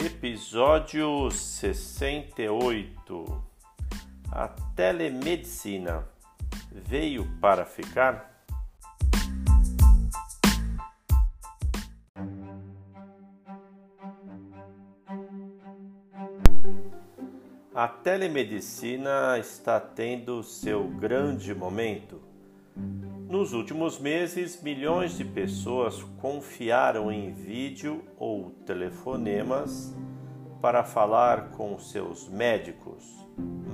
Episódio 68 A telemedicina veio para ficar? A telemedicina está tendo seu grande momento. Nos últimos meses, milhões de pessoas confiaram em vídeo ou telefonemas para falar com seus médicos,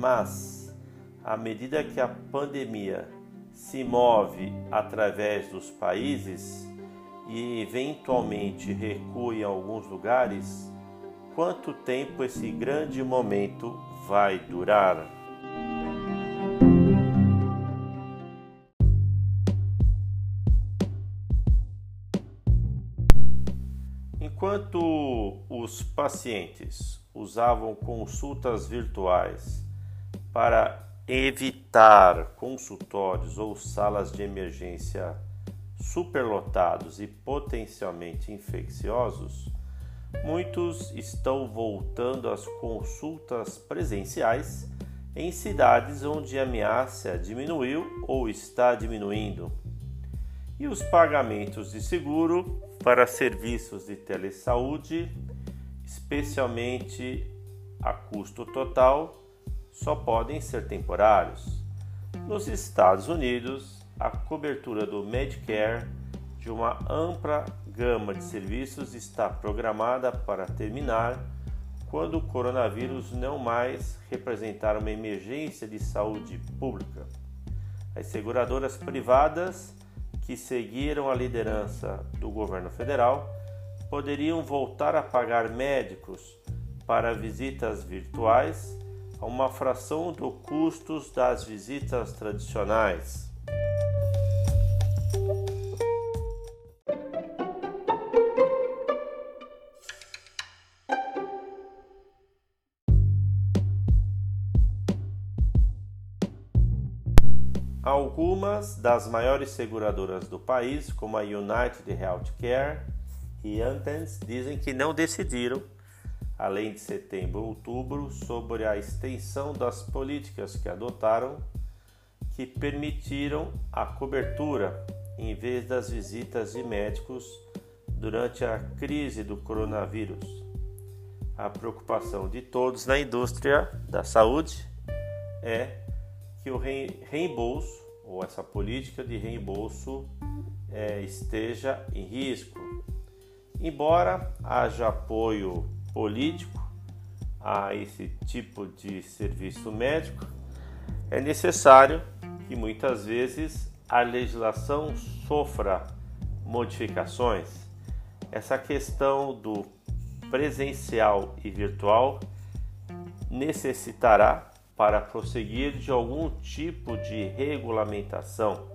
mas à medida que a pandemia se move através dos países e eventualmente recua em alguns lugares, quanto tempo esse grande momento vai durar. Enquanto os pacientes usavam consultas virtuais para evitar consultórios ou salas de emergência superlotados e potencialmente infecciosos, muitos estão voltando às consultas presenciais em cidades onde a ameaça diminuiu ou está diminuindo. E os pagamentos de seguro para serviços de telesaúde, especialmente a custo total, só podem ser temporários. Nos Estados Unidos, a cobertura do Medicare de uma ampla gama de serviços está programada para terminar quando o coronavírus não mais representar uma emergência de saúde pública. As seguradoras privadas que seguiram a liderança do governo federal poderiam voltar a pagar médicos para visitas virtuais a uma fração dos custos das visitas tradicionais. Algumas das maiores seguradoras do país, como a United Healthcare e Anthem, dizem que não decidiram, além de setembro ou outubro, sobre a extensão das políticas que adotaram que permitiram a cobertura em vez das visitas de médicos durante a crise do coronavírus. A preocupação de todos na indústria da saúde é que o reembolso ou essa política de reembolso é, esteja em risco. Embora haja apoio político a esse tipo de serviço médico, é necessário que muitas vezes a legislação sofra modificações. Essa questão do presencial e virtual necessitará para prosseguir de algum tipo de regulamentação.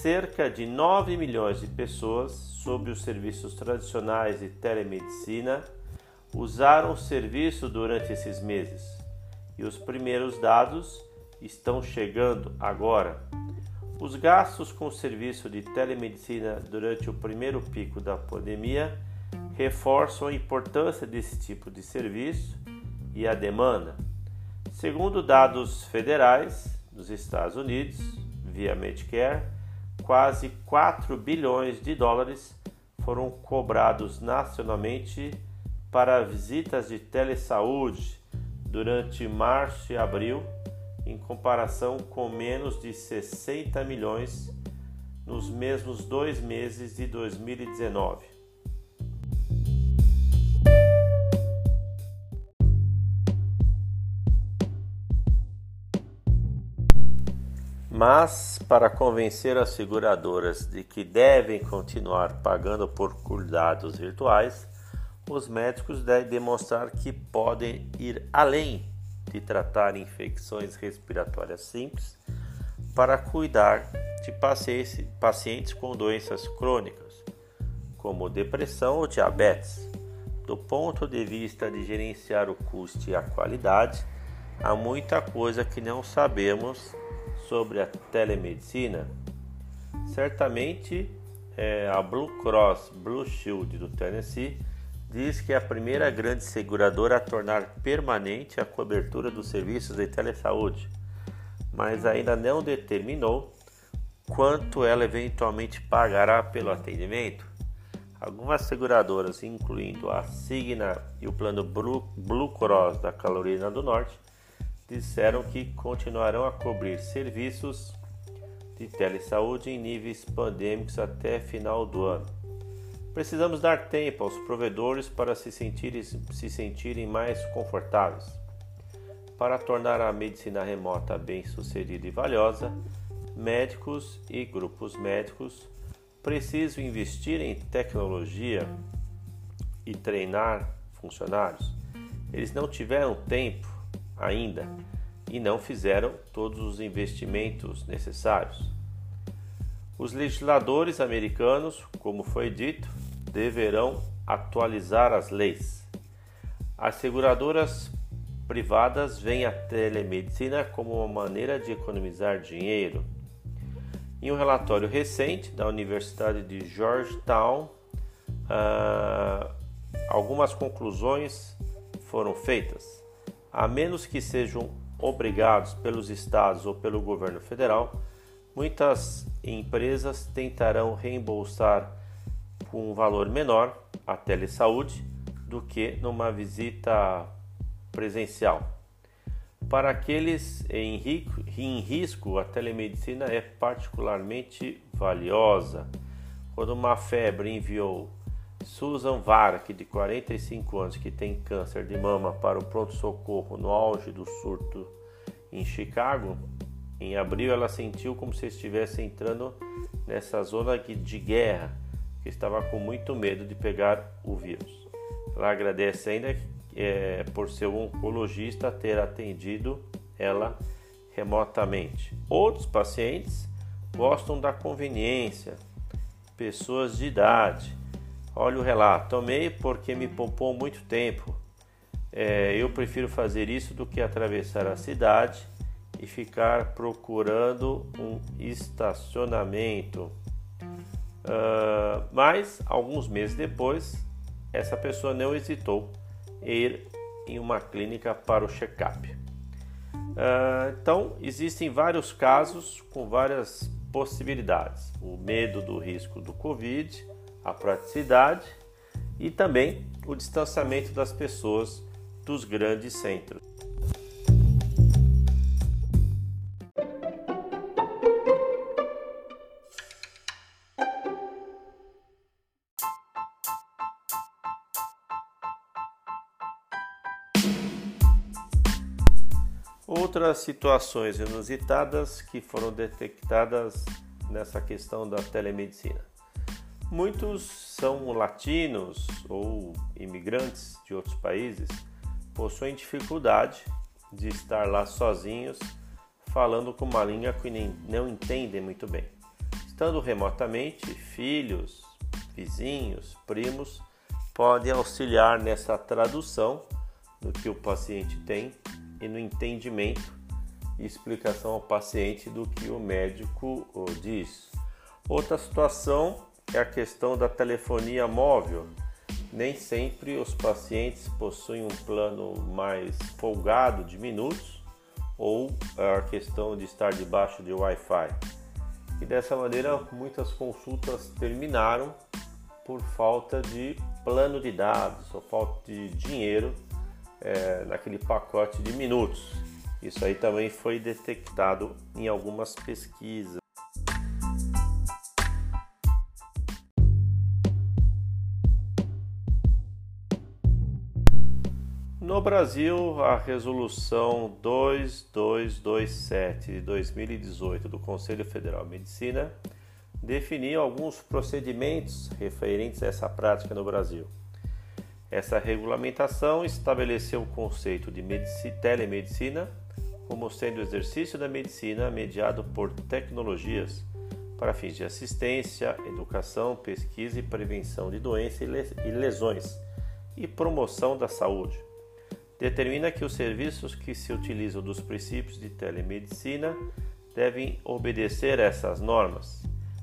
Cerca de 9 milhões de pessoas, sob os serviços tradicionais de telemedicina, usaram o serviço durante esses meses e os primeiros dados estão chegando agora. Os gastos com o serviço de telemedicina durante o primeiro pico da pandemia reforçam a importância desse tipo de serviço e a demanda. Segundo dados federais dos Estados Unidos, via Medicare, quase 4 bilhões de dólares foram cobrados nacionalmente para visitas de telesaúde durante março e abril, em comparação com menos de 60 milhões nos mesmos dois meses de 2019. Mas, para convencer as seguradoras de que devem continuar pagando por cuidados virtuais, os médicos devem demonstrar que podem ir além de tratar infecções respiratórias simples para cuidar de pacientes com doenças crônicas, como depressão ou diabetes. Do ponto de vista de gerenciar o custo e a qualidade, há muita coisa que não sabemos sobre a telemedicina, certamente é, a Blue Cross Blue Shield do Tennessee diz que é a primeira grande seguradora a tornar permanente a cobertura dos serviços de telesaúde, mas ainda não determinou quanto ela eventualmente pagará pelo atendimento. Algumas seguradoras, incluindo a Cigna e o plano Blue Cross da Carolina do Norte, disseram que continuarão a cobrir serviços de telesaúde em níveis pandêmicos até final do ano. Precisamos dar tempo aos provedores para se sentirem, se sentirem mais confortáveis. Para tornar a medicina remota bem sucedida e valiosa, médicos e grupos médicos precisam investir em tecnologia e treinar funcionários. Eles não tiveram tempo ainda e não fizeram todos os investimentos necessários. Os legisladores americanos, como foi dito, deverão atualizar as leis. As seguradoras privadas veem a telemedicina como uma maneira de economizar dinheiro. Em um relatório recente da Universidade de Georgetown, uh, algumas conclusões foram feitas a menos que sejam obrigados pelos estados ou pelo governo federal, muitas empresas tentarão reembolsar com um valor menor a telesaúde do que numa visita presencial. Para aqueles em, risco, a telemedicina é particularmente valiosa. Quando uma febre enviou Susan Vark, de 45 anos, que tem câncer de mama, para o pronto-socorro no auge do surto em Chicago, em abril ela sentiu como se estivesse entrando nessa zona de guerra, que estava com muito medo de pegar o vírus. Ela agradece ainda é, por seu oncologista ter atendido ela remotamente. Outros pacientes gostam da conveniência, pessoas de idade Olha o relato. Tomei porque me poupou muito tempo. É, eu prefiro fazer isso do que atravessar a cidade e ficar procurando um estacionamento. Uh, mas, alguns meses depois, essa pessoa não hesitou em ir em uma clínica para o check-up. Uh, então, existem vários casos com várias possibilidades: o medo do risco do Covid a praticidade e também o distanciamento das pessoas dos grandes centros. Outras situações inusitadas que foram detectadas nessa questão da telemedicina. Muitos são latinos ou imigrantes de outros países, possuem dificuldade de estar lá sozinhos, falando com uma língua que nem, não entendem muito bem. Estando remotamente, filhos, vizinhos, primos podem auxiliar nessa tradução do que o paciente tem e no entendimento e explicação ao paciente do que o médico diz. Outra situação é a questão da telefonia móvel. Nem sempre os pacientes possuem um plano mais folgado de minutos ou a questão de estar debaixo de Wi-Fi. E dessa maneira, muitas consultas terminaram por falta de plano de dados ou falta de dinheiro é, naquele pacote de minutos. Isso aí também foi detectado em algumas pesquisas. No Brasil, a resolução 2227 de 2018 do Conselho Federal de Medicina definiu alguns procedimentos referentes a essa prática no Brasil. Essa regulamentação estabeleceu o conceito de telemedicina como sendo o exercício da medicina mediado por tecnologias para fins de assistência, educação, pesquisa e prevenção de doenças e lesões e promoção da saúde determina que os serviços que se utilizam dos princípios de telemedicina devem obedecer essas normas,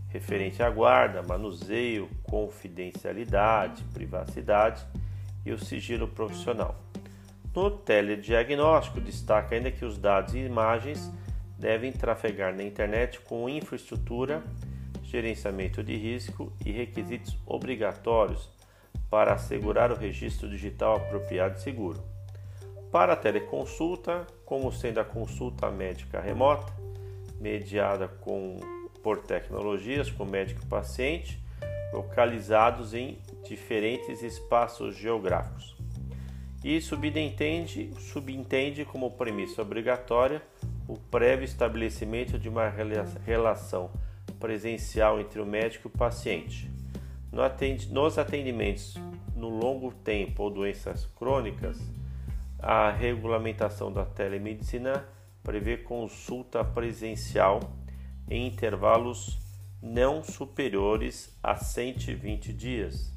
referente à guarda, manuseio, confidencialidade, privacidade e o sigilo profissional. No telediagnóstico, destaca ainda que os dados e imagens devem trafegar na internet com infraestrutura, gerenciamento de risco e requisitos obrigatórios para assegurar o registro digital apropriado e seguro. Para a teleconsulta, como sendo a consulta médica remota, mediada com, por tecnologias com médico e paciente, localizados em diferentes espaços geográficos. E subentende, subentende como premissa obrigatória o prévio estabelecimento de uma relação presencial entre o médico e o paciente. Nos atendimentos no longo tempo ou doenças crônicas, a regulamentação da telemedicina prevê consulta presencial em intervalos não superiores a 120 dias.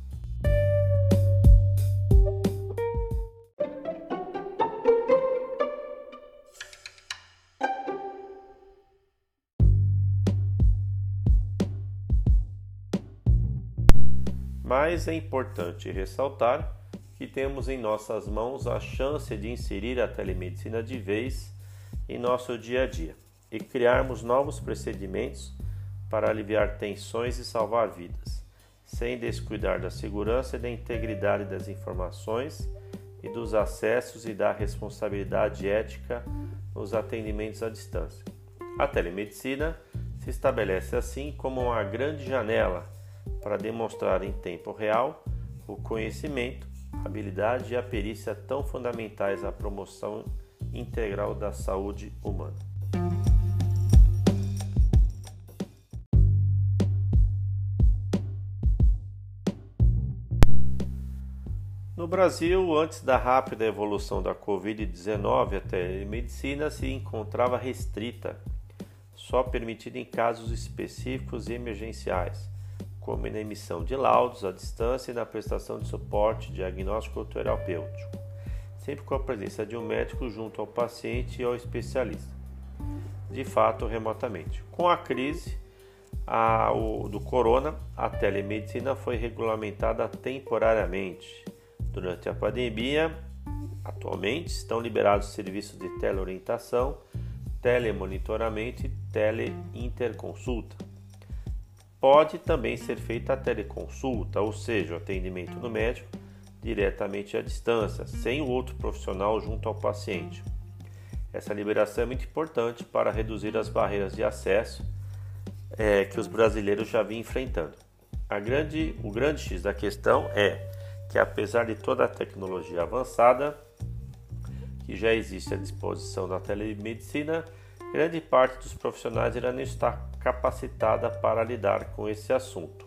Mas é importante ressaltar que temos em nossas mãos a chance de inserir a telemedicina de vez em nosso dia a dia e criarmos novos procedimentos para aliviar tensões e salvar vidas, sem descuidar da segurança e da integridade das informações e dos acessos e da responsabilidade ética nos atendimentos à distância. A telemedicina se estabelece assim como uma grande janela para demonstrar em tempo real o conhecimento habilidade e a perícia tão fundamentais à promoção integral da saúde humana. No Brasil, antes da rápida evolução da Covid-19, a telemedicina se encontrava restrita, só permitida em casos específicos e emergenciais como na emissão de laudos à distância e na prestação de suporte diagnóstico terapêutico, sempre com a presença de um médico junto ao paciente e ao especialista, de fato remotamente. Com a crise a, o, do corona, a telemedicina foi regulamentada temporariamente. Durante a pandemia, atualmente estão liberados serviços de teleorientação, telemonitoramento e teleinterconsulta Pode também ser feita a teleconsulta, ou seja, o atendimento do médico diretamente à distância, sem o outro profissional junto ao paciente. Essa liberação é muito importante para reduzir as barreiras de acesso é, que os brasileiros já vinham enfrentando. Grande, o grande X da questão é que, apesar de toda a tecnologia avançada que já existe à disposição da telemedicina, grande parte dos profissionais irá não estar capacitada para lidar com esse assunto.